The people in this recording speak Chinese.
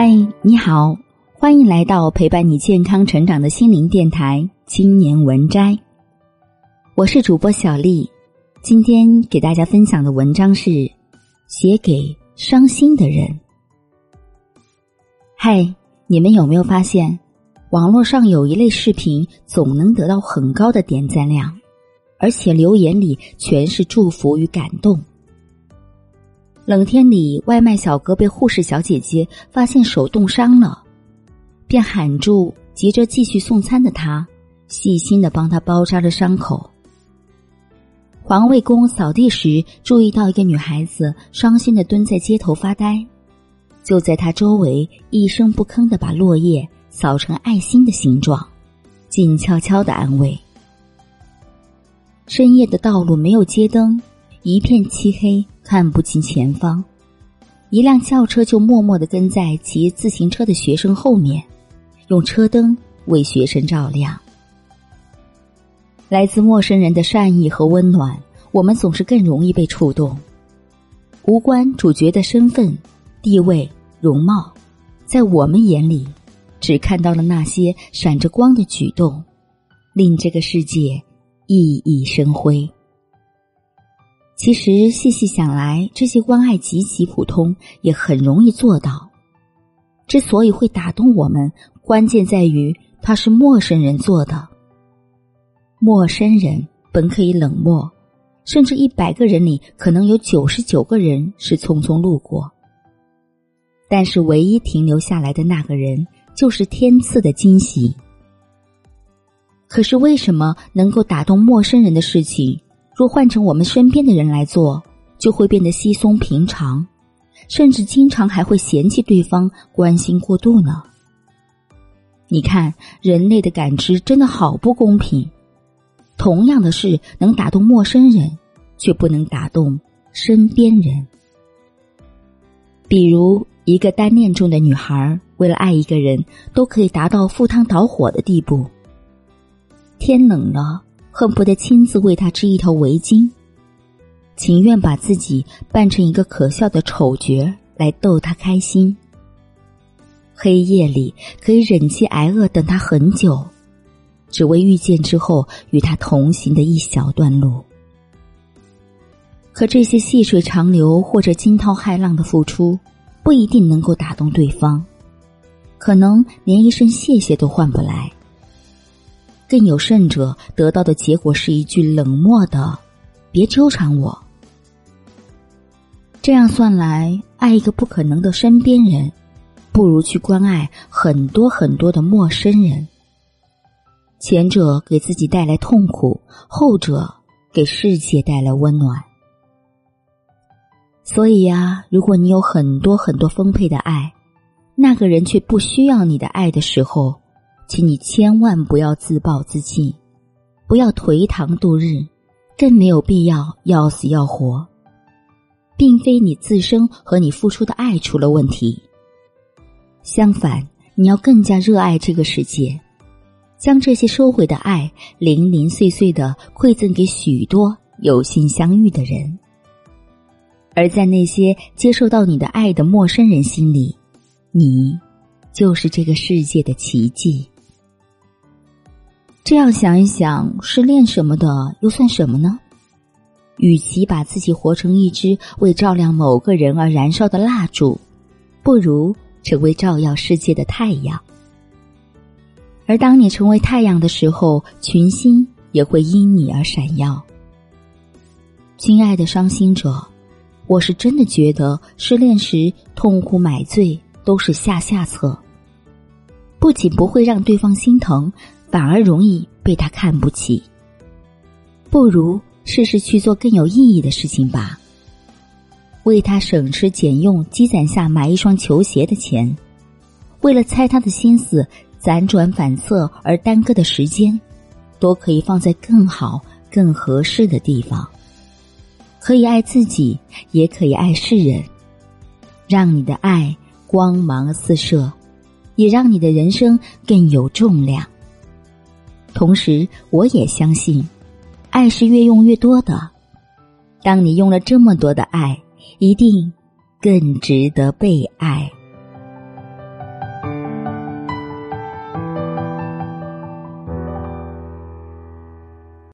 嗨，你好，欢迎来到陪伴你健康成长的心灵电台《青年文摘》。我是主播小丽，今天给大家分享的文章是写给伤心的人。嗨，你们有没有发现，网络上有一类视频总能得到很高的点赞量，而且留言里全是祝福与感动。冷天里，外卖小哥被护士小姐姐发现手冻伤了，便喊住急着继续送餐的他，细心的帮他包扎了伤口。环卫工扫地时注意到一个女孩子伤心的蹲在街头发呆，就在她周围一声不吭的把落叶扫成爱心的形状，静悄悄的安慰。深夜的道路没有街灯。一片漆黑，看不清前方。一辆轿车就默默的跟在骑自行车的学生后面，用车灯为学生照亮。来自陌生人的善意和温暖，我们总是更容易被触动。无关主角的身份、地位、容貌，在我们眼里，只看到了那些闪着光的举动，令这个世界熠熠生辉。其实细细想来，这些关爱极其普通，也很容易做到。之所以会打动我们，关键在于他是陌生人做的。陌生人本可以冷漠，甚至一百个人里可能有九十九个人是匆匆路过，但是唯一停留下来的那个人，就是天赐的惊喜。可是为什么能够打动陌生人的事情？若换成我们身边的人来做，就会变得稀松平常，甚至经常还会嫌弃对方关心过度呢。你看，人类的感知真的好不公平。同样的事能打动陌生人，却不能打动身边人。比如，一个单恋中的女孩，为了爱一个人，都可以达到赴汤蹈火的地步。天冷了。恨不得亲自为他织一条围巾，情愿把自己扮成一个可笑的丑角来逗他开心。黑夜里可以忍饥挨饿等他很久，只为遇见之后与他同行的一小段路。可这些细水长流或者惊涛骇浪的付出，不一定能够打动对方，可能连一声谢谢都换不来。更有甚者，得到的结果是一句冷漠的“别纠缠我”。这样算来，爱一个不可能的身边人，不如去关爱很多很多的陌生人。前者给自己带来痛苦，后者给世界带来温暖。所以呀，如果你有很多很多丰沛的爱，那个人却不需要你的爱的时候。请你千万不要自暴自弃，不要颓唐度日，更没有必要要死要活。并非你自身和你付出的爱出了问题，相反，你要更加热爱这个世界，将这些收回的爱零零碎碎的馈赠给许多有幸相遇的人。而在那些接受到你的爱的陌生人心里，你就是这个世界的奇迹。这样想一想，失恋什么的又算什么呢？与其把自己活成一支为照亮某个人而燃烧的蜡烛，不如成为照耀世界的太阳。而当你成为太阳的时候，群星也会因你而闪耀。亲爱的伤心者，我是真的觉得失恋时痛苦买醉都是下下策，不仅不会让对方心疼。反而容易被他看不起。不如试试去做更有意义的事情吧。为他省吃俭用积攒下买一双球鞋的钱，为了猜他的心思辗转反侧而耽搁的时间，都可以放在更好、更合适的地方。可以爱自己，也可以爱世人，让你的爱光芒四射，也让你的人生更有重量。同时，我也相信，爱是越用越多的。当你用了这么多的爱，一定更值得被爱。